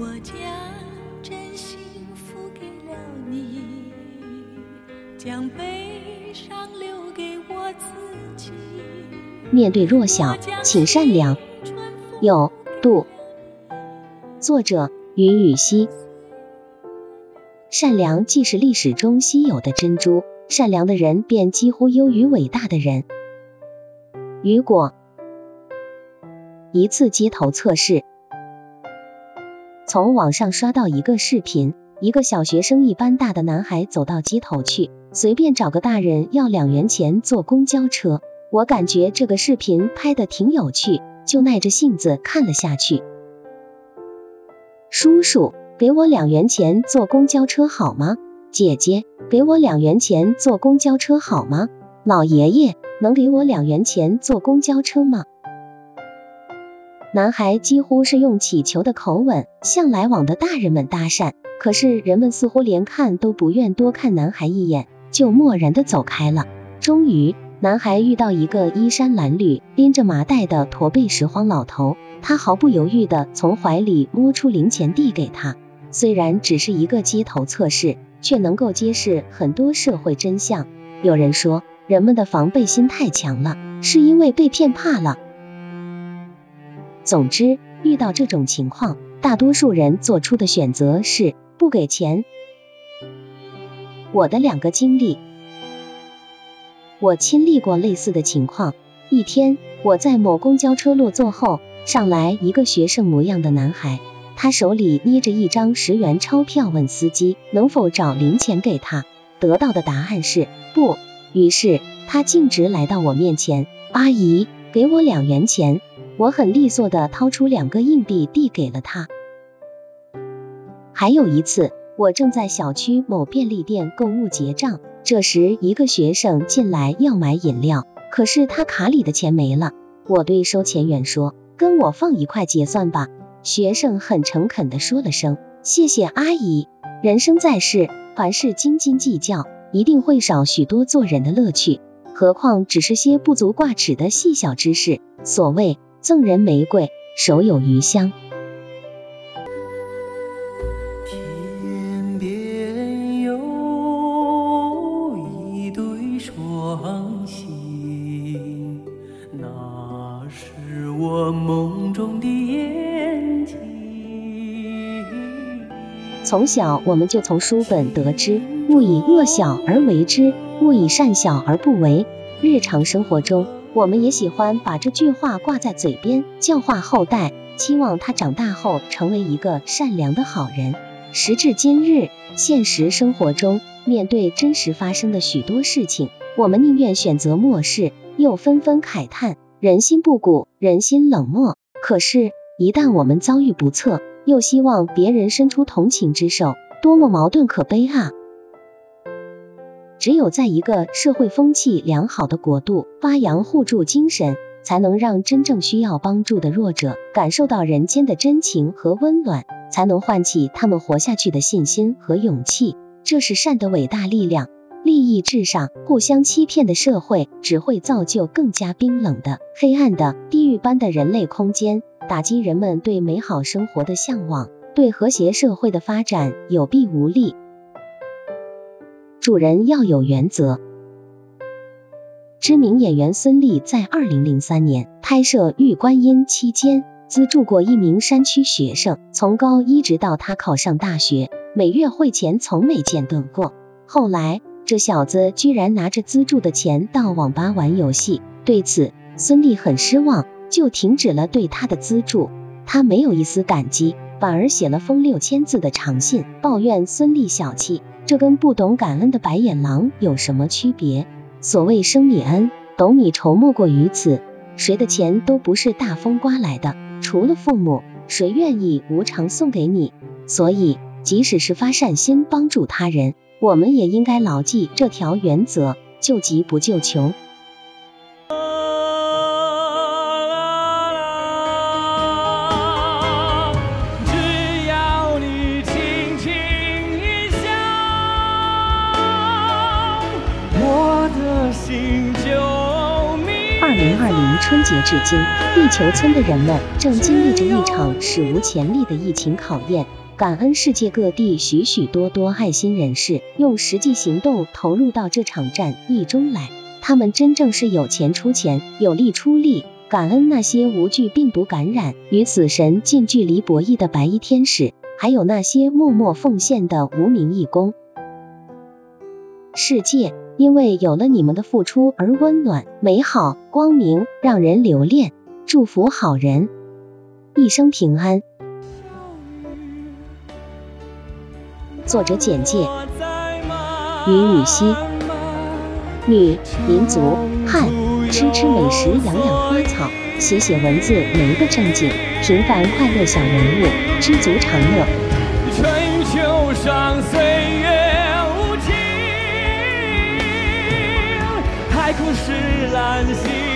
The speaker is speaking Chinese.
我将真心付给了你，将悲伤留给我自己。面对弱小，请善良。有度。作者：云雨溪。善良既是历史中稀有的珍珠，善良的人便几乎优于伟大的人。雨果。一次街头测试。从网上刷到一个视频，一个小学生一般大的男孩走到街头去，随便找个大人要两元钱坐公交车。我感觉这个视频拍的挺有趣，就耐着性子看了下去。叔叔，给我两元钱坐公交车好吗？姐姐，给我两元钱坐公交车好吗？老爷爷，能给我两元钱坐公交车吗？男孩几乎是用乞求的口吻向来往的大人们搭讪，可是人们似乎连看都不愿多看男孩一眼，就漠然的走开了。终于，男孩遇到一个衣衫褴褛、拎着麻袋的驼背拾荒老头，他毫不犹豫的从怀里摸出零钱递给他。虽然只是一个街头测试，却能够揭示很多社会真相。有人说，人们的防备心太强了，是因为被骗怕了。总之，遇到这种情况，大多数人做出的选择是不给钱。我的两个经历，我亲历过类似的情况。一天，我在某公交车落座后，上来一个学生模样的男孩，他手里捏着一张十元钞票，问司机能否找零钱给他。得到的答案是不。于是他径直来到我面前，阿姨，给我两元钱。我很利索的掏出两个硬币递给了他。还有一次，我正在小区某便利店购物结账，这时一个学生进来要买饮料，可是他卡里的钱没了。我对收钱员说：“跟我放一块结算吧。”学生很诚恳的说了声：“谢谢阿姨。”人生在世，凡事斤斤计较，一定会少许多做人的乐趣，何况只是些不足挂齿的细小之事。所谓。赠人玫瑰，手有余香。天边有一对双星，那是我梦中的眼睛。从小，我们就从书本得知，勿以恶小而为之，勿以善小而不为。日常生活中，我们也喜欢把这句话挂在嘴边，教化后代，期望他长大后成为一个善良的好人。时至今日，现实生活中面对真实发生的许多事情，我们宁愿选择漠视，又纷纷慨叹人心不古，人心冷漠。可是，一旦我们遭遇不测，又希望别人伸出同情之手，多么矛盾可悲啊！只有在一个社会风气良好的国度，发扬互助精神，才能让真正需要帮助的弱者感受到人间的真情和温暖，才能唤起他们活下去的信心和勇气。这是善的伟大力量。利益至上、互相欺骗的社会，只会造就更加冰冷的、黑暗的、地狱般的人类空间，打击人们对美好生活的向往，对和谐社会的发展有弊无利。主人要有原则。知名演员孙俪在二零零三年拍摄《玉观音》期间，资助过一名山区学生，从高一直到他考上大学，每月会钱从没间断过。后来，这小子居然拿着资助的钱到网吧玩游戏，对此，孙俪很失望，就停止了对他的资助。他没有一丝感激，反而写了封六千字的长信，抱怨孙俪小气。这跟不懂感恩的白眼狼有什么区别？所谓生米恩，斗米仇莫过于此。谁的钱都不是大风刮来的，除了父母，谁愿意无偿送给你？所以，即使是发善心帮助他人，我们也应该牢记这条原则：救急不救穷。二零二零春节至今，地球村的人们正经历着一场史无前例的疫情考验。感恩世界各地许许多多爱心人士用实际行动投入到这场战役中来，他们真正是有钱出钱，有力出力。感恩那些无惧病毒感染、与死神近距离博弈的白衣天使，还有那些默默奉献的无名义工。世界因为有了你们的付出而温暖、美好、光明，让人留恋。祝福好人。一生平安。作者简介：于雨溪，女，民族，汉，吃吃美食，养养花草，写写文字，没个正经，平凡快乐小人物，知足常乐。春秋上岁月是蓝，